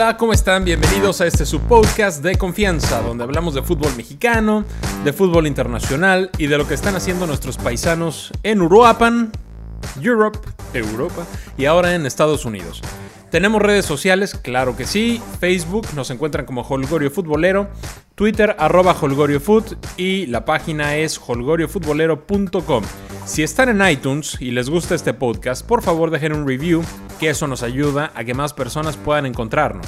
Hola, ¿cómo están? Bienvenidos a este su podcast de confianza, donde hablamos de fútbol mexicano, de fútbol internacional y de lo que están haciendo nuestros paisanos en Uruapan, Europe, Europa y ahora en Estados Unidos. Tenemos redes sociales, claro que sí. Facebook nos encuentran como Holgorio Futbolero. Twitter arroba holgoriofoot y la página es holgoriofutbolero.com. Si están en iTunes y les gusta este podcast, por favor dejen un review, que eso nos ayuda a que más personas puedan encontrarnos.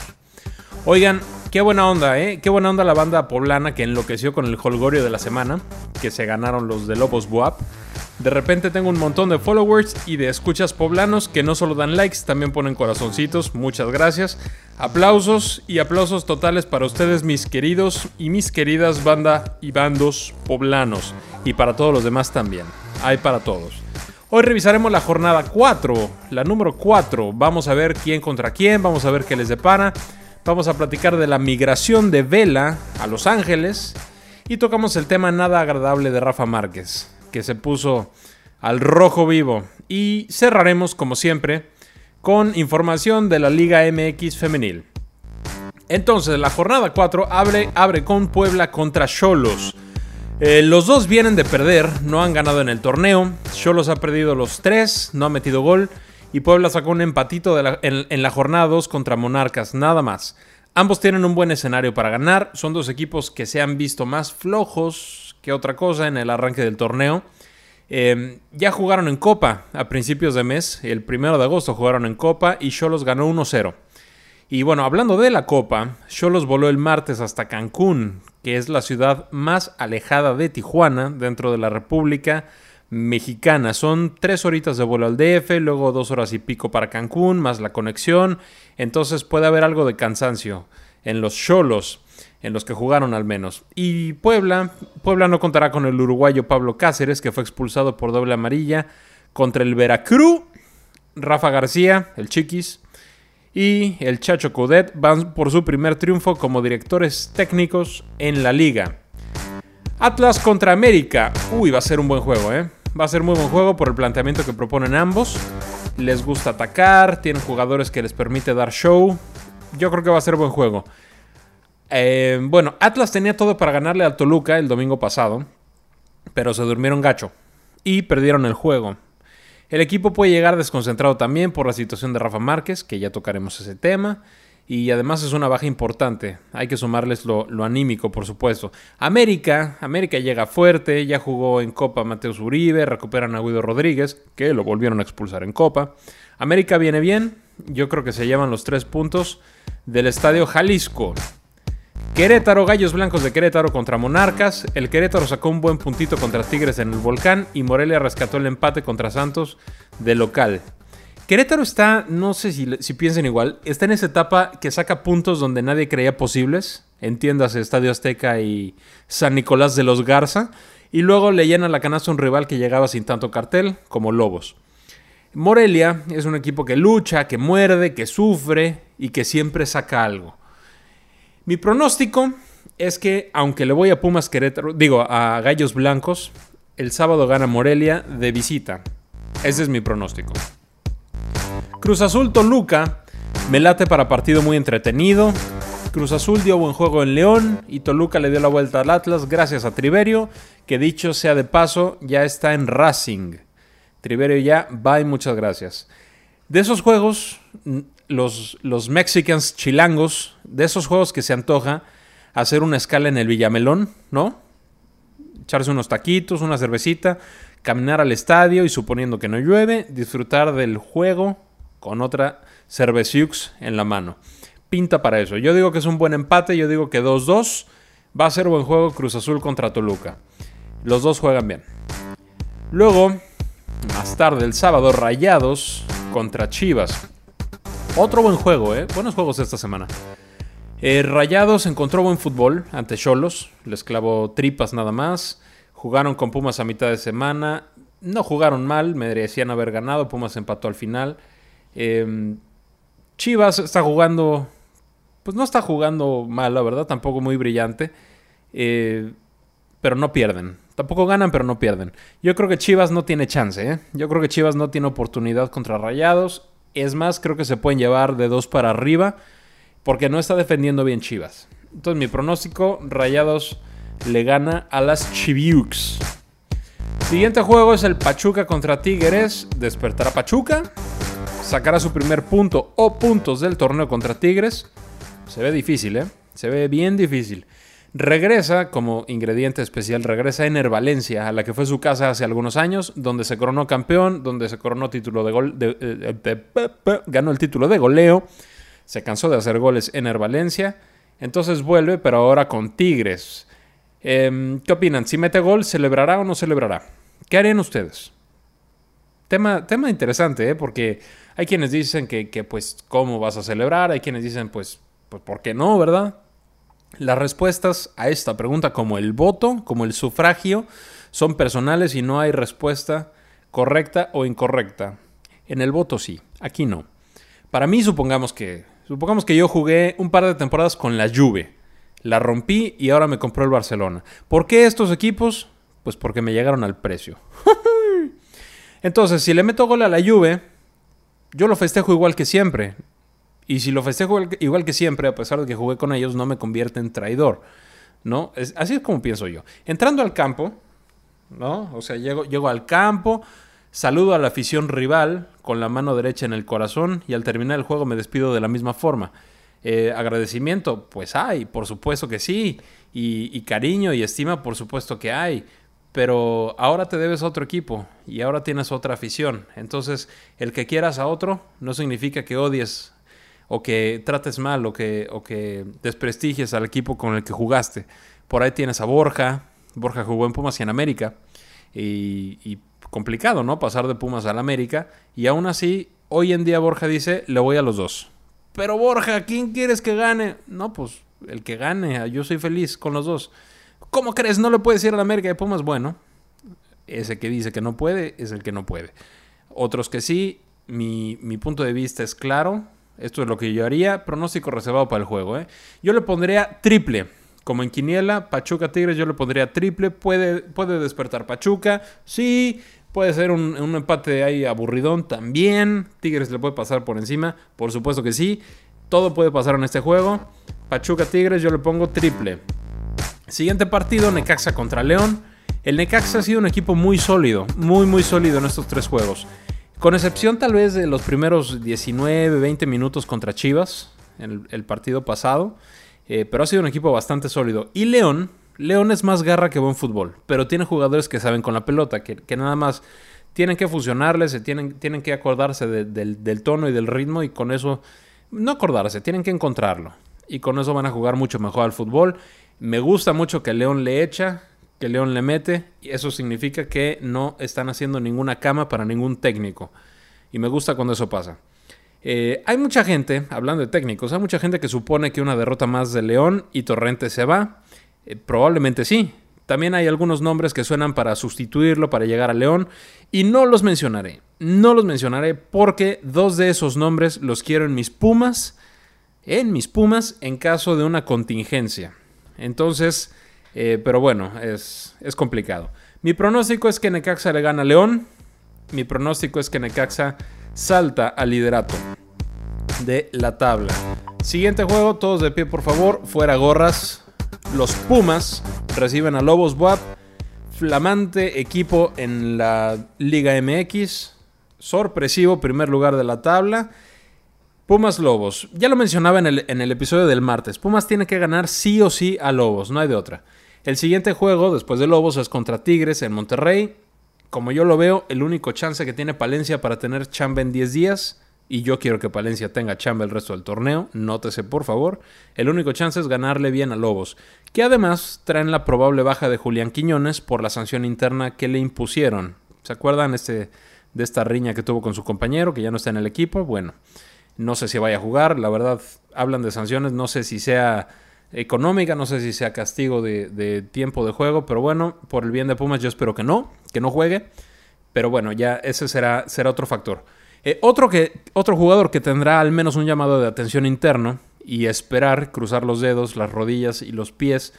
Oigan, qué buena onda, ¿eh? Qué buena onda la banda poblana que enloqueció con el holgorio de la semana, que se ganaron los de Lobos Buap. De repente tengo un montón de followers y de escuchas poblanos que no solo dan likes, también ponen corazoncitos. Muchas gracias. Aplausos y aplausos totales para ustedes, mis queridos y mis queridas banda y bandos poblanos. Y para todos los demás también. Hay para todos. Hoy revisaremos la jornada 4, la número 4. Vamos a ver quién contra quién, vamos a ver qué les depara. Vamos a platicar de la migración de Vela a Los Ángeles. Y tocamos el tema nada agradable de Rafa Márquez que se puso al rojo vivo. Y cerraremos, como siempre, con información de la Liga MX femenil. Entonces, la jornada 4 abre, abre con Puebla contra Cholos. Eh, los dos vienen de perder, no han ganado en el torneo. Cholos ha perdido los tres, no ha metido gol. Y Puebla sacó un empatito en, en la jornada 2 contra Monarcas, nada más. Ambos tienen un buen escenario para ganar. Son dos equipos que se han visto más flojos que otra cosa en el arranque del torneo. Em, ya jugaron en Copa a principios de mes, el primero de agosto jugaron en Copa y Cholos ganó 1-0. Y bueno, hablando de la Copa, Cholos voló el martes hasta Cancún, que es la ciudad más alejada de Tijuana dentro de la República Mexicana. Son tres horitas de vuelo al DF, luego dos horas y pico para Cancún, más la conexión. Entonces puede haber algo de cansancio en los Cholos en los que jugaron al menos. Y Puebla, Puebla no contará con el uruguayo Pablo Cáceres, que fue expulsado por doble amarilla contra el Veracruz. Rafa García, el Chiquis, y el Chacho Codet van por su primer triunfo como directores técnicos en la liga. Atlas contra América. Uy, va a ser un buen juego, ¿eh? Va a ser muy buen juego por el planteamiento que proponen ambos. Les gusta atacar, tienen jugadores que les permite dar show. Yo creo que va a ser buen juego. Eh, bueno, Atlas tenía todo para ganarle al Toluca el domingo pasado, pero se durmieron gacho y perdieron el juego. El equipo puede llegar desconcentrado también por la situación de Rafa Márquez, que ya tocaremos ese tema. Y además es una baja importante. Hay que sumarles lo, anímico, por supuesto. América, América llega fuerte, ya jugó en Copa Mateus Uribe, recuperan a Guido Rodríguez, que lo volvieron a expulsar en Copa. América viene bien, yo creo que se llevan los tres puntos del Estadio Jalisco. Querétaro, Gallos Blancos de Querétaro contra Monarcas. El Querétaro sacó un buen puntito contra Tigres en el Volcán y Morelia rescató el empate contra Santos de local. Querétaro está, no sé si, piensen igual, está en esa etapa que saca puntos donde nadie creía posibles. Entiéndase, Estadio Azteca y San Nicolás de los Garza. Y luego le llena la canasta un rival que llegaba sin tanto cartel, como Lobos. Morelia es un equipo que lucha, que muerde, que sufre y que siempre saca algo. Mi pronóstico es que, aunque le voy a Pumas Querétaro, digo, a Gallos Blancos, el sábado gana Morelia de visita. Ese es mi pronóstico. Cruz Azul Toluca me late para partido muy entretenido. Cruz Azul dio buen juego en León y Toluca le dio la vuelta al Atlas gracias a Triverio, que dicho sea de paso, ya está en Racing. Triverio ya, bye, muchas gracias. De esos juegos, los, los Mexicans chilangos, de esos juegos que se antoja hacer una escala en el Villamelón, ¿no? Echarse unos taquitos, una cervecita, caminar al estadio y suponiendo que no llueve, disfrutar del juego con otra cerveciux en la mano. Pinta para eso. Yo digo que es un buen empate, yo digo que 2-2 va a ser buen juego Cruz Azul contra Toluca. Los dos juegan bien. Luego, más tarde el sábado, Rayados contra Chivas. Otro buen juego, ¿eh? Buenos juegos esta semana. Eh, Rayados encontró buen fútbol ante Cholos. Les clavó tripas nada más. Jugaron con Pumas a mitad de semana. No jugaron mal, merecían haber ganado. Pumas empató al final. Em, Chivas está jugando. Pues no está jugando mal, la verdad. Tampoco muy brillante. Eh, pero no pierden. Tampoco ganan, pero no pierden. Yo creo que Chivas no tiene chance. ¿eh? Yo creo que Chivas no tiene oportunidad contra Rayados. Es más, creo que se pueden llevar de dos para arriba. porque no está defendiendo bien Chivas. Entonces mi pronóstico, Rayados le gana a las Chiviux. Siguiente juego es el Pachuca contra Tigres. Despertará Pachuca. Sacará su primer punto o puntos del torneo contra Tigres. Se ve difícil, ¿eh? Se ve bien difícil. Regresa, como ingrediente especial, regresa Ener Valencia, a la que fue su casa hace algunos años, donde se coronó campeón, donde se coronó título de gol, eh, ganó el título de goleo, se cansó de hacer goles Ener Valencia, entonces vuelve, pero ahora con Tigres. Em, ¿Qué opinan? Si mete gol, ¿celebrará o no celebrará? ¿Qué harían ustedes? Tema, tema interesante, ¿eh? porque hay quienes dicen que, que, pues, ¿cómo vas a celebrar? Hay quienes dicen, pues, pues, ¿por qué no, verdad? Las respuestas a esta pregunta, como el voto, como el sufragio, son personales y no hay respuesta correcta o incorrecta. En el voto sí, aquí no. Para mí, supongamos que, supongamos que yo jugué un par de temporadas con la Juve. La rompí y ahora me compró el Barcelona. ¿Por qué estos equipos? Pues porque me llegaron al precio. Entonces, si le meto gol a la Juve, yo lo festejo igual que siempre. Y si lo festejo igual que siempre, a pesar de que jugué con ellos, no me convierte en traidor. ¿No? Así es como pienso yo. Entrando al campo, ¿no? O sea, llego, llego al campo, saludo a la afición rival con la mano derecha en el corazón y al terminar el juego me despido de la misma forma. Eh, agradecimiento, pues hay, por supuesto que sí. Y, y, cariño y estima, por supuesto que hay. Pero ahora te debes a otro equipo y ahora tienes otra afición. Entonces, el que quieras a otro no significa que odies o que trates mal o que, o que desprestigies al equipo con el que jugaste. Por ahí tienes a Borja. Borja jugó en Pumas y en América. Y, y complicado, ¿no? Pasar de Pumas al América. Y aún así, hoy en día Borja dice, le voy a los dos. Pero Borja, ¿quién quieres que gane? No, pues el que gane. Yo soy feliz con los dos. ¿Cómo crees? ¿No le puedes ir a la América de Pumas? Bueno, ese que dice que no puede es el que no puede. Otros que sí, mi, mi punto de vista es claro. Esto es lo que yo haría. Pronóstico reservado para el juego. ¿eh? Yo le pondría triple. Como en Quiniela, Pachuca Tigres, yo le pondría triple. Puede, puede despertar Pachuca. Sí. Puede ser un, un, empate ahí aburridón también. Tigres le puede pasar por encima. Por supuesto que sí. Todo puede pasar en este juego. Pachuca Tigres, yo le pongo triple. Siguiente partido, Necaxa contra León. El Necaxa ha sido un equipo muy sólido, muy muy sólido en estos tres juegos. Con excepción tal vez de los primeros 19, 20 minutos contra Chivas, en el, partido pasado. Eh, pero ha sido un equipo bastante sólido. Y León, León es más garra que buen fútbol, pero tiene jugadores que saben con la pelota, que, nada más tienen que fusionarles, se tienen, tienen que acordarse de, de, del tono y del ritmo y con eso, no acordarse, tienen que encontrarlo. Y con eso van a jugar mucho mejor al fútbol. Me gusta mucho que León le echa, que León le mete, y eso significa que no están haciendo ninguna cama para ningún técnico. Y me gusta cuando eso pasa. Eh, hay mucha gente, hablando de técnicos, hay mucha gente que supone que una derrota más de León y Torrente se va. Eh, probablemente sí. También hay algunos nombres que suenan para sustituirlo, para llegar a León, y no los mencionaré. No los mencionaré porque dos de esos nombres los quiero en mis Pumas, en mis Pumas, en caso de una contingencia. Entonces, eh, pero bueno, es, es complicado. Mi pronóstico es que Necaxa le gana a León. Mi pronóstico es que Necaxa salta al liderato de la tabla. Siguiente juego, todos de pie por favor, fuera gorras. Los Pumas reciben a Lobos Buap, flamante equipo en la Liga MX, sorpresivo primer lugar de la tabla. Pumas Lobos, ya lo mencionaba en el, en el episodio del martes, Pumas tiene que ganar sí o sí a Lobos, no hay de otra. El siguiente juego, después de Lobos, es contra Tigres en Monterrey. Como yo lo veo, el único chance que tiene Palencia para tener chamba en 10 días, y yo quiero que Palencia tenga chamba el resto del torneo, nótese por favor, el único chance es ganarle bien a Lobos, que además traen la probable baja de Julián Quiñones por la sanción interna que le impusieron. ¿Se acuerdan este, de esta riña que tuvo con su compañero, que ya no está en el equipo? Bueno, no sé si vaya a jugar, la verdad, hablan de sanciones, no sé si sea económica, no sé si sea castigo de, tiempo de juego, pero bueno, por el bien de Pumas yo espero que no, que no juegue, pero bueno, ya ese será, será otro factor. Eh, otro, que, otro jugador que tendrá al menos un llamado de atención interno y esperar cruzar los dedos, las rodillas y los pies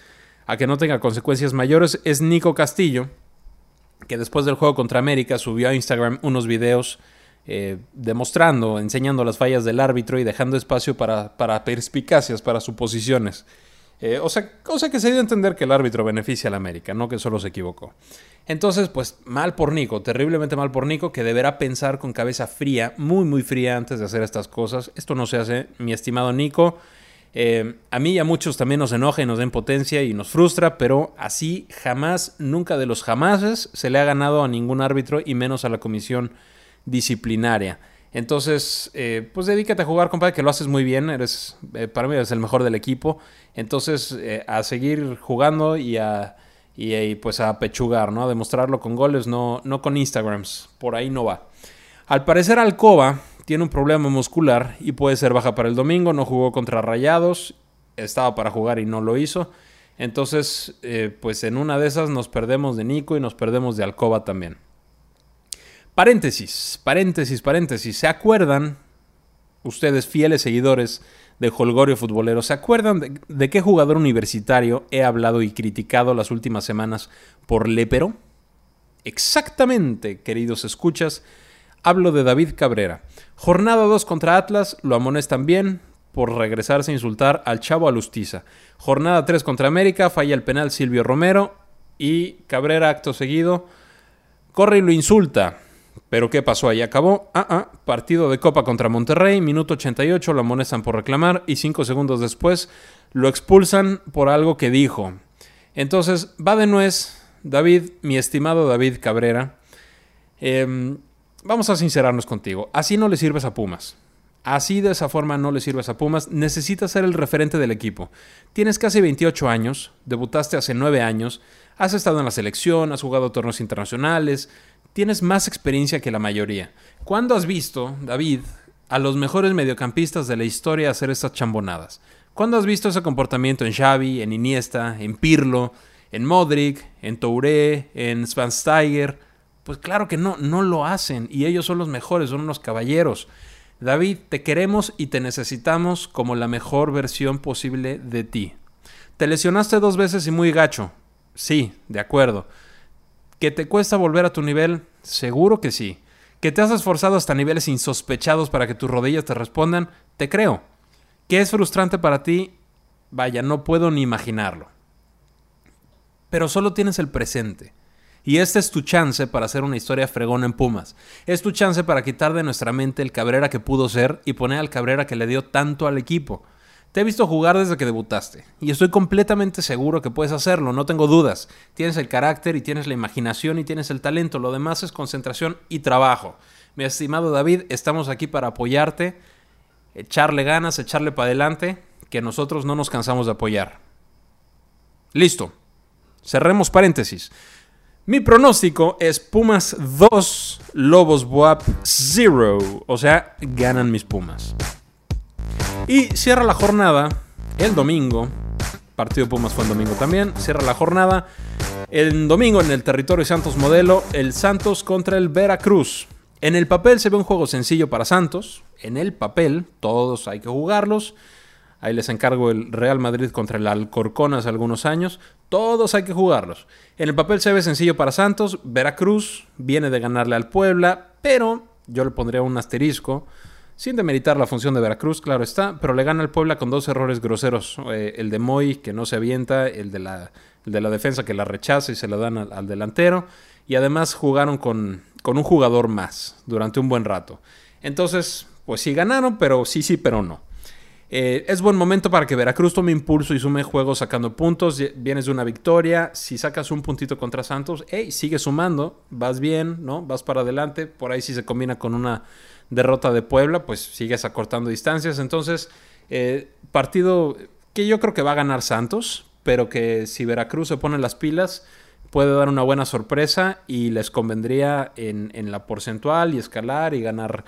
a que no tenga consecuencias mayores es Nico Castillo, que después del juego contra América subió a Instagram unos videos eh, demostrando, enseñando las fallas del árbitro y dejando espacio para, para perspicacias, para suposiciones. Eh, o, sea, cosa que se dio a entender que el árbitro beneficia al América, no que solo se equivocó. Entonces, pues mal por Nico, terriblemente mal por Nico, que deberá pensar con cabeza fría, muy, muy fría antes de hacer estas cosas. Esto no se hace, mi estimado Nico. Eh, a mí y a muchos también nos enoja y nos da impotencia y nos frustra, pero así jamás, nunca de los jamases se le ha ganado a ningún árbitro y menos a la comisión disciplinaria. Entonces, eh, pues dedícate a jugar, compadre, que lo haces muy bien. Eres, eh, para mí eres el mejor del equipo. Entonces, a seguir jugando y a, y, pues a pechugar, ¿no? A demostrarlo con goles, no, no con Instagrams. Por ahí no va. Al parecer, Alcoba tiene un problema muscular y puede ser baja para el domingo. No jugó contra Rayados, estaba para jugar y no lo hizo. Entonces, eh, pues en una de esas nos perdemos de Nico y nos perdemos de Alcoba también. Paréntesis, paréntesis, paréntesis. ¿Se acuerdan, ustedes fieles seguidores de Holgorio Futbolero, ¿se acuerdan de, qué jugador universitario he hablado y criticado las últimas semanas por Lepero? Exactamente, queridos escuchas, hablo de David Cabrera. Jornada 2 contra Atlas, lo amonestan bien por regresarse a insultar al Chavo Alustiza. Jornada 3 contra América, falla el penal Silvio Romero y Cabrera acto seguido corre y lo insulta. Pero ¿qué pasó ahí? Acabó. Ah, ah, partido de Copa contra Monterrey, minuto 88, lo amonestan por reclamar y 5 segundos después lo expulsan por algo que dijo. Entonces, va de nuez, David, mi estimado David Cabrera. Eh, vamos a sincerarnos contigo. Así no le sirves a Pumas. Así de esa forma no le sirves a Pumas. Necesitas ser el referente del equipo. Tienes casi 28 años, debutaste hace 9 años, has estado en la selección, has jugado torneos internacionales, tienes más experiencia que la mayoría. ¿Cuándo has visto, David, a los mejores mediocampistas de la historia hacer estas chambonadas? ¿Cuándo has visto ese comportamiento en Xavi, en Iniesta, en Pirlo, en Modric, en Touré, en Svansteiger? Pues claro que no, no lo hacen y ellos son los mejores, son unos caballeros. David, te queremos y te necesitamos como la mejor versión posible de ti. Te lesionaste dos veces y muy gacho. Sí, de acuerdo. ¿Que te cuesta volver a tu nivel? Seguro que sí. ¿Que te has esforzado hasta niveles insospechados para que tus rodillas te respondan? Te creo. ¿Que es frustrante para ti? Vaya, no puedo ni imaginarlo. Pero solo tienes el presente. Y esta es tu chance para hacer una historia fregona en Pumas. Es tu chance para quitar de nuestra mente el Cabrera que pudo ser y poner al Cabrera que le dio tanto al equipo. Te he visto jugar desde que debutaste y estoy completamente seguro que puedes hacerlo, no tengo dudas. Tienes el carácter y tienes la imaginación y tienes el talento, lo demás es concentración y trabajo. Mi estimado David, estamos aquí para apoyarte, echarle ganas, echarle para adelante, que nosotros no nos cansamos de apoyar. Listo. Cerremos paréntesis. Mi pronóstico es Pumas 2, Lobos Buap 0. O sea, ganan mis Pumas. Y cierra la jornada el domingo. Partido Pumas fue el domingo también. Cierra la jornada el domingo en el territorio Santos Modelo. El Santos contra el Veracruz. En el papel se ve un juego sencillo para Santos. En el papel, todos hay que jugarlos. Ahí les encargo el Real Madrid contra el Alcorcón hace algunos años. Todos hay que jugarlos. En el papel se ve sencillo para Santos. Veracruz viene de ganarle al Puebla, pero yo le pondría un asterisco. Sin demeritar la función de Veracruz, claro está, pero le gana al Puebla con dos errores groseros. Eh, el de Moy, que no se avienta, el de la, de la defensa que la rechaza y se la dan al, delantero. Y además jugaron con, con un jugador más durante un buen rato. Entonces, pues sí ganaron, pero sí, sí, pero no. Eh, es buen momento para que Veracruz tome impulso y sume juegos sacando puntos. Vienes de una victoria. Si sacas un puntito contra Santos, hey, sigue sumando. Vas bien, ¿no? Vas para adelante. Por ahí si se combina con una derrota de Puebla, pues sigues acortando distancias. Entonces, eh, partido que yo creo que va a ganar Santos, pero que si Veracruz se pone las pilas, puede dar una buena sorpresa y les convendría en, la porcentual y escalar y ganar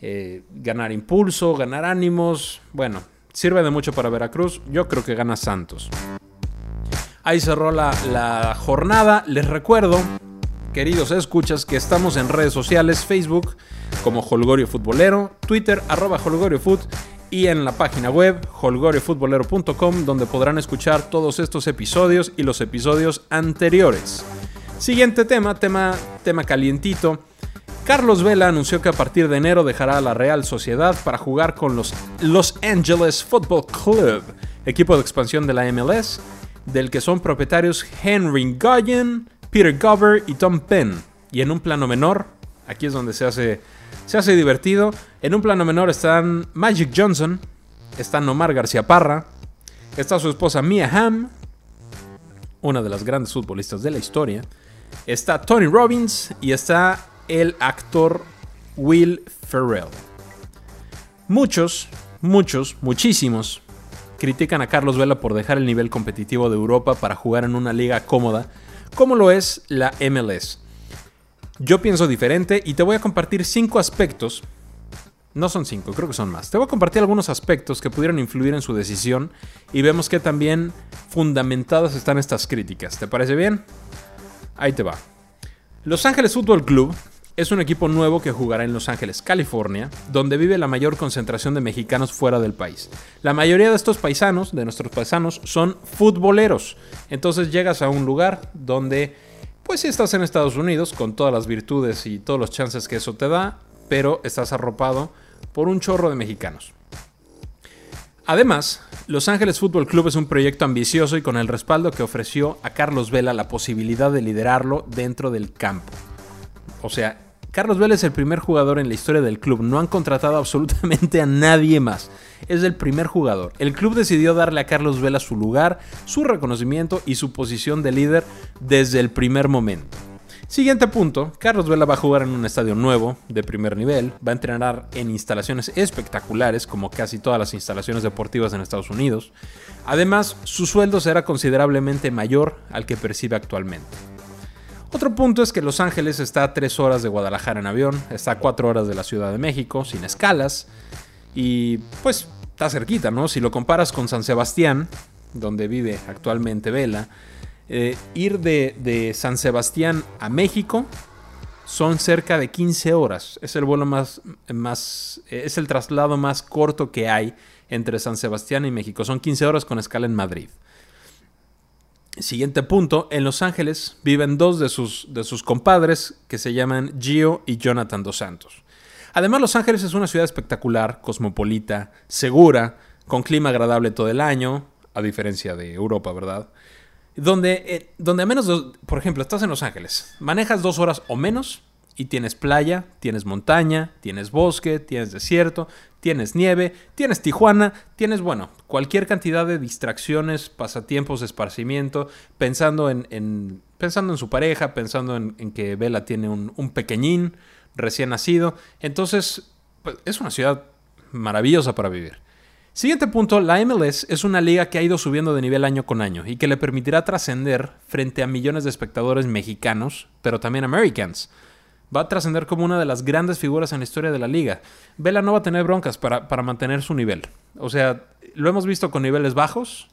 eh, ganar impulso, ganar ánimos. Bueno, sirve de mucho para Veracruz. Yo creo que gana Santos. Ahí cerró la jornada. Les recuerdo, queridos escuchas, que estamos en redes sociales, Facebook como Holgorio Futbolero, Twitter arroba Holgorio Foot y en la página web holgoriofutbolero.com donde podrán escuchar todos estos episodios y los episodios anteriores. Siguiente tema, tema, tema calientito. Carlos Vela anunció que a partir de enero dejará la Real Sociedad para jugar con los Los Angeles Football Club, equipo de expansión de la MLS, del que son propietarios Henry Goyen, Peter Gover y Tom Penn. Y en un plano menor, aquí es donde se hace, se hace divertido, en un plano menor están Magic Johnson, está Nomar García Parra, está su esposa Mia Hamm, una de las grandes futbolistas de la historia, está Tony Robbins y está el actor Will Ferrell. Muchos, muchos, muchísimos critican a Carlos Vela por dejar el nivel competitivo de Europa para jugar en una liga cómoda como lo es la MLS. Yo pienso diferente y te voy a compartir cinco aspectos. No son cinco, creo que son más. Te voy a compartir algunos aspectos que pudieran influir en su decisión y vemos que también fundamentadas están estas críticas. ¿Te parece bien? Ahí te va. Los Ángeles Fútbol Club es un equipo nuevo que jugará en Los Ángeles, California, donde vive la mayor concentración de mexicanos fuera del país. La mayoría de estos paisanos, de nuestros paisanos, son futboleros. Entonces llegas a un lugar donde, pues si estás en Estados Unidos, con todas las virtudes y todos los chances que eso te da, pero estás arropado por un chorro de mexicanos. Además, Los Ángeles Fútbol Club es un proyecto ambicioso y con el respaldo que ofreció a Carlos Vela la posibilidad de liderarlo dentro del campo. O sea, Carlos Vela es el primer jugador en la historia del club. No han contratado absolutamente a nadie más. Es el primer jugador. El club decidió darle a Carlos Vela su lugar, su reconocimiento y su posición de líder desde el primer momento. Siguiente punto, Carlos Vela va a jugar en un estadio nuevo, de primer nivel, va a entrenar en instalaciones espectaculares, como casi todas las instalaciones deportivas en Estados Unidos. Además, su sueldo será considerablemente mayor al que percibe actualmente. Otro punto es que Los Ángeles está a 3 horas de Guadalajara en avión, está a 4 horas de la Ciudad de México, sin escalas, y pues está cerquita, ¿no? Si lo comparas con San Sebastián, donde vive actualmente Vela, eh, ir de, San Sebastián a México son cerca de 15 horas. Es el vuelo más, más, es el traslado más corto que hay entre San Sebastián y México. Son 15 horas con escala en Madrid. Siguiente punto, en Los Ángeles viven dos de sus, de sus compadres que se llaman Gio y Jonathan Dos Santos. Además, Los Ángeles es una ciudad espectacular, cosmopolita, segura, con clima agradable todo el año, a diferencia de Europa, ¿verdad? Donde, eh, donde a menos, de, por ejemplo, estás en Los Ángeles, manejas dos horas o menos y tienes playa, tienes montaña, tienes bosque, tienes desierto, tienes nieve, tienes Tijuana, tienes, bueno, cualquier cantidad de distracciones, pasatiempos, esparcimiento, pensando en, pensando en su pareja, pensando en, que Vela tiene un, un, pequeñín recién nacido. Entonces, pues, es una ciudad maravillosa para vivir. Siguiente punto, la MLS es una liga que ha ido subiendo de nivel año con año y que le permitirá trascender frente a millones de espectadores mexicanos, pero también americans va a trascender como una de las grandes figuras en la historia de la liga. Vela no va a tener broncas para, para, mantener su nivel. O sea, lo hemos visto con niveles bajos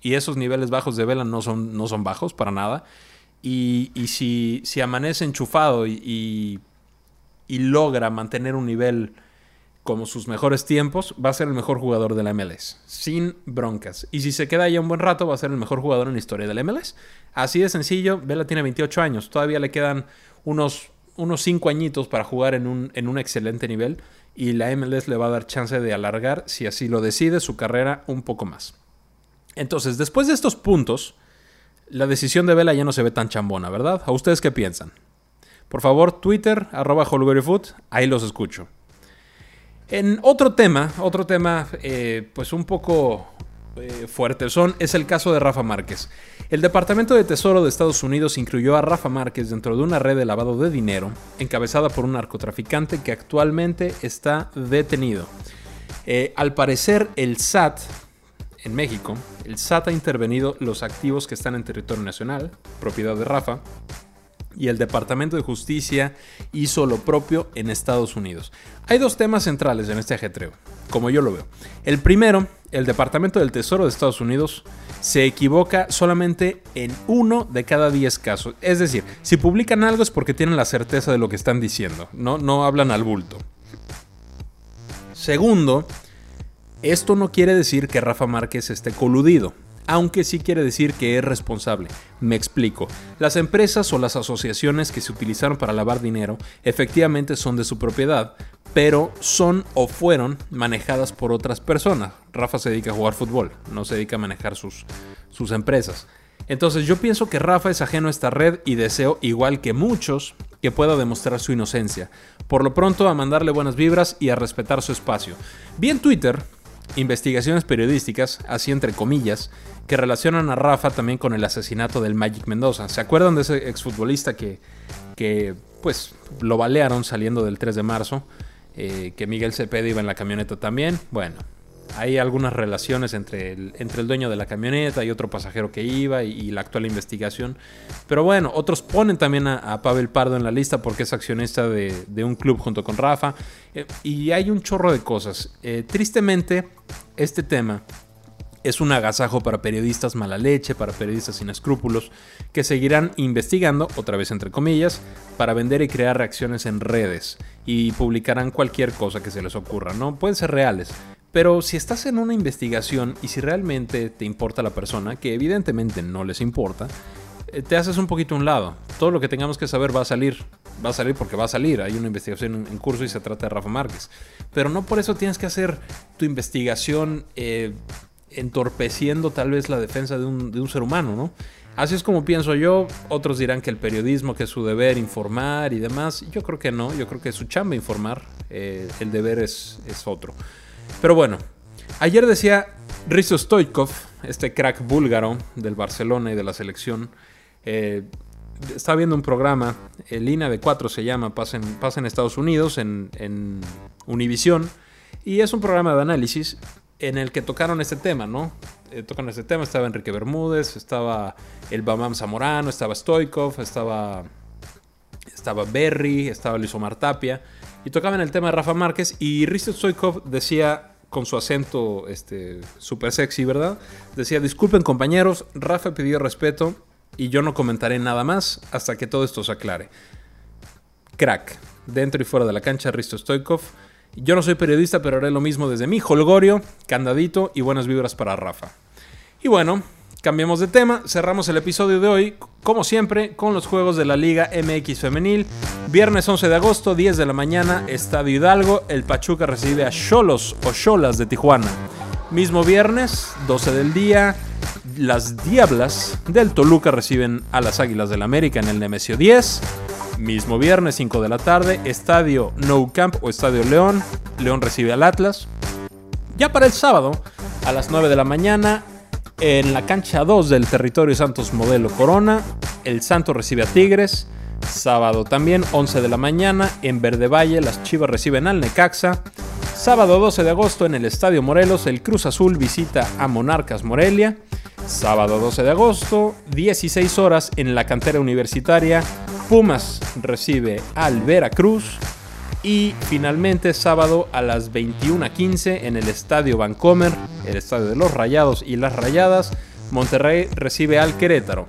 y esos niveles bajos de Vela no son, no son bajos para nada. Y, y si, si, amanece enchufado y, y, y, logra mantener un nivel como sus mejores tiempos, va a ser el mejor jugador de la MLS, sin broncas. Y si se queda ahí un buen rato, va a ser el mejor jugador en la historia de la MLS. Así de sencillo, Vela tiene 28 años, todavía le quedan unos unos 5 añitos para jugar en un, en un excelente nivel y la MLS le va a dar chance de alargar, si así lo decide, su carrera un poco más. Entonces, después de estos puntos, la decisión de Vela ya no se ve tan chambona, ¿verdad? ¿A ustedes qué piensan? Por favor, Twitter, arroba Foot, ahí los escucho. En otro tema, otro tema, eh, pues un poco eh, fuerte son, es el caso de Rafa Márquez. El Departamento de Tesoro de Estados Unidos incluyó a Rafa Márquez dentro de una red de lavado de dinero encabezada por un narcotraficante que actualmente está detenido. Eh, al parecer, el SAT en México, el SAT ha intervenido los activos que están en territorio nacional, propiedad de Rafa, y el Departamento de Justicia hizo lo propio en Estados Unidos. Hay dos temas centrales en este ajetreo, como yo lo veo. El primero, el Departamento del Tesoro de Estados Unidos se equivoca solamente en uno de cada diez casos. Es decir, si publican algo es porque tienen la certeza de lo que están diciendo, no, no hablan al bulto. Segundo, esto no quiere decir que Rafa Márquez esté coludido. Aunque sí quiere decir que es responsable. Me explico. Las empresas o las asociaciones que se utilizaron para lavar dinero efectivamente son de su propiedad, pero son o fueron manejadas por otras personas. Rafa se dedica a jugar fútbol, no se dedica a manejar sus, sus empresas. Entonces yo pienso que Rafa es ajeno a esta red y deseo, igual que muchos, que pueda demostrar su inocencia. Por lo pronto a mandarle buenas vibras y a respetar su espacio. Vi en Twitter investigaciones periodísticas, así entre comillas, que relacionan a Rafa también con el asesinato del Magic Mendoza. ¿Se acuerdan de ese exfutbolista que, que pues lo balearon saliendo del 3 de marzo? Eh, que Miguel Cepeda iba en la camioneta también. Bueno, hay algunas relaciones entre el, entre el dueño de la camioneta y otro pasajero que iba y, la actual investigación. Pero bueno, otros ponen también a, Pavel Pardo en la lista porque es accionista de, un club junto con Rafa. Eh, y hay un chorro de cosas. Eh, tristemente, este tema es un agasajo para periodistas mala leche, para periodistas sin escrúpulos, que seguirán investigando, otra vez entre comillas, para vender y crear reacciones en redes y publicarán cualquier cosa que se les ocurra, ¿no? Pueden ser reales, pero si estás en una investigación y si realmente te importa la persona, que evidentemente no les importa, eh, te haces un poquito a un lado. Todo lo que tengamos que saber va a salir. Va a salir porque va a salir. Hay una investigación en curso y se trata de Rafa Márquez. Pero no por eso tienes que hacer tu investigación eh, entorpeciendo tal vez la defensa de un, ser humano, ¿no? Así es como pienso yo. Otros dirán que el periodismo, que es su deber informar y demás. Yo creo que no. Yo creo que es su chamba informar. Eh, el deber es, es otro. Pero bueno, ayer decía Risto Stoikov, este crack búlgaro del Barcelona y de la selección, eh, estaba viendo un programa, Línea de 4 se llama, pasa en, Estados Unidos, en, en Univisión, y es un programa de análisis en el que tocaron este tema, ¿no? Eh, tocan este tema, estaba Enrique Bermúdez, estaba el Bamam Zamorano, estaba Stoikov, estaba, estaba Berry, estaba Luis Omar Tapia, y tocaban el tema de Rafa Márquez y Risto Stoikov decía con su acento este súper sexy, ¿verdad? Decía, disculpen compañeros, Rafa pidió respeto y yo no comentaré nada más hasta que todo esto se aclare. Crack, dentro y fuera de la cancha, Risto Stoikov. Yo no soy periodista, pero haré lo mismo desde mi holgorio, candadito y buenas vibras para Rafa. Y bueno, Cambiemos de tema, cerramos el episodio de hoy, como siempre, con los juegos de la Liga MX Femenil. Viernes 11 de agosto, 10 de la mañana, Estadio Hidalgo, el Pachuca recibe a Cholos o Cholas de Tijuana. Mismo viernes, 12 del día, las Diablas del Toluca reciben a las Águilas del América en el Nemesio 10. Mismo viernes, 5 de la tarde, Estadio No Camp o Estadio León. León recibe al Atlas. Ya para el sábado, a las 9 de la mañana, en la cancha 2 del territorio Santos Modelo Corona, el Santo recibe a Tigres. Sábado también, 11 de la mañana, en Verde Valle, las Chivas reciben al Necaxa. Sábado 12 de agosto en el Estadio Morelos, el Cruz Azul visita a Monarcas Morelia. Sábado 12 de agosto, 16 horas en la cantera universitaria, Pumas recibe al Veracruz. Y finalmente sábado a las 21.15 en el Estadio Vancomer, el Estadio de los Rayados y las Rayadas, Monterrey recibe al Querétaro.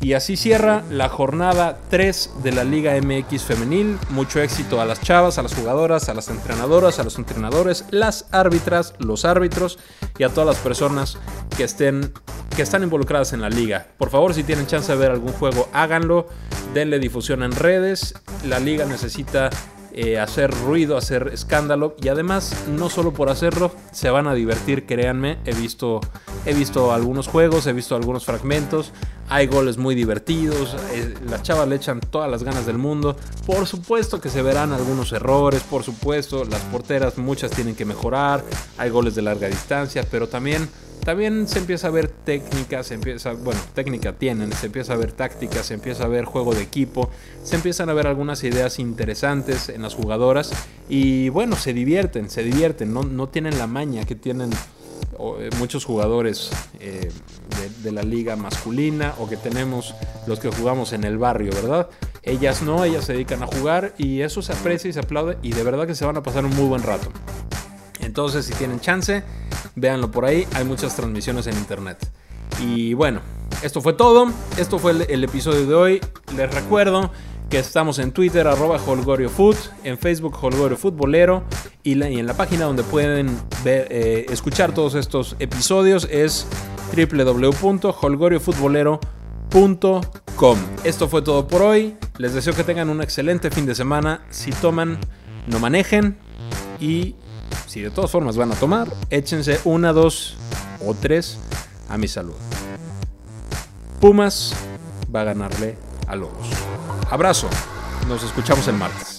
Y así cierra la jornada 3 de la Liga MX femenil. Mucho éxito a las chavas, a las jugadoras, a las entrenadoras, a los entrenadores, las árbitras, los árbitros y a todas las personas que estén que están involucradas en la liga. Por favor, si tienen chance de ver algún juego, háganlo. Denle difusión en redes. La liga necesita eh, hacer ruido, hacer escándalo. Y además no solo por hacerlo, se van a divertir, créanme, he visto, he visto algunos juegos, he visto algunos fragmentos, hay goles muy divertidos, eh, las chavas le echan todas las ganas del mundo, por supuesto que se verán algunos errores, por supuesto, las porteras muchas tienen que mejorar, hay goles de larga distancia, pero también también se empieza a ver técnicas, se empieza, bueno, técnica tienen, se empieza a ver tácticas, se empieza a ver juego de equipo, se empiezan a ver algunas ideas interesantes en las jugadoras y bueno, se divierten, se divierten, no, no tienen la maña que tienen eh, muchos jugadores eh, de, de, la liga masculina o que tenemos los que jugamos en el barrio, ¿verdad? Ellas no, ellas se dedican a jugar y eso se aprecia y se aplaude y de verdad que se van a pasar un muy buen rato. Entonces, si tienen chance, véanlo por ahí. Hay muchas transmisiones en internet. Y bueno, esto fue todo. Esto fue el, episodio de hoy. Les recuerdo que estamos en Twitter, arroba HolgorioFood, en Facebook Holgorio Futbolero y, en la página donde pueden ver, eh, escuchar todos estos episodios es www.holgoriofutbolero.com. Esto fue todo por hoy. Les deseo que tengan un excelente fin de semana. Si toman, no manejen. Y si de todas formas van a tomar, échense una, dos o tres a mi salud. Pumas va a ganarle a Lobos. Abrazo. Nos escuchamos el martes.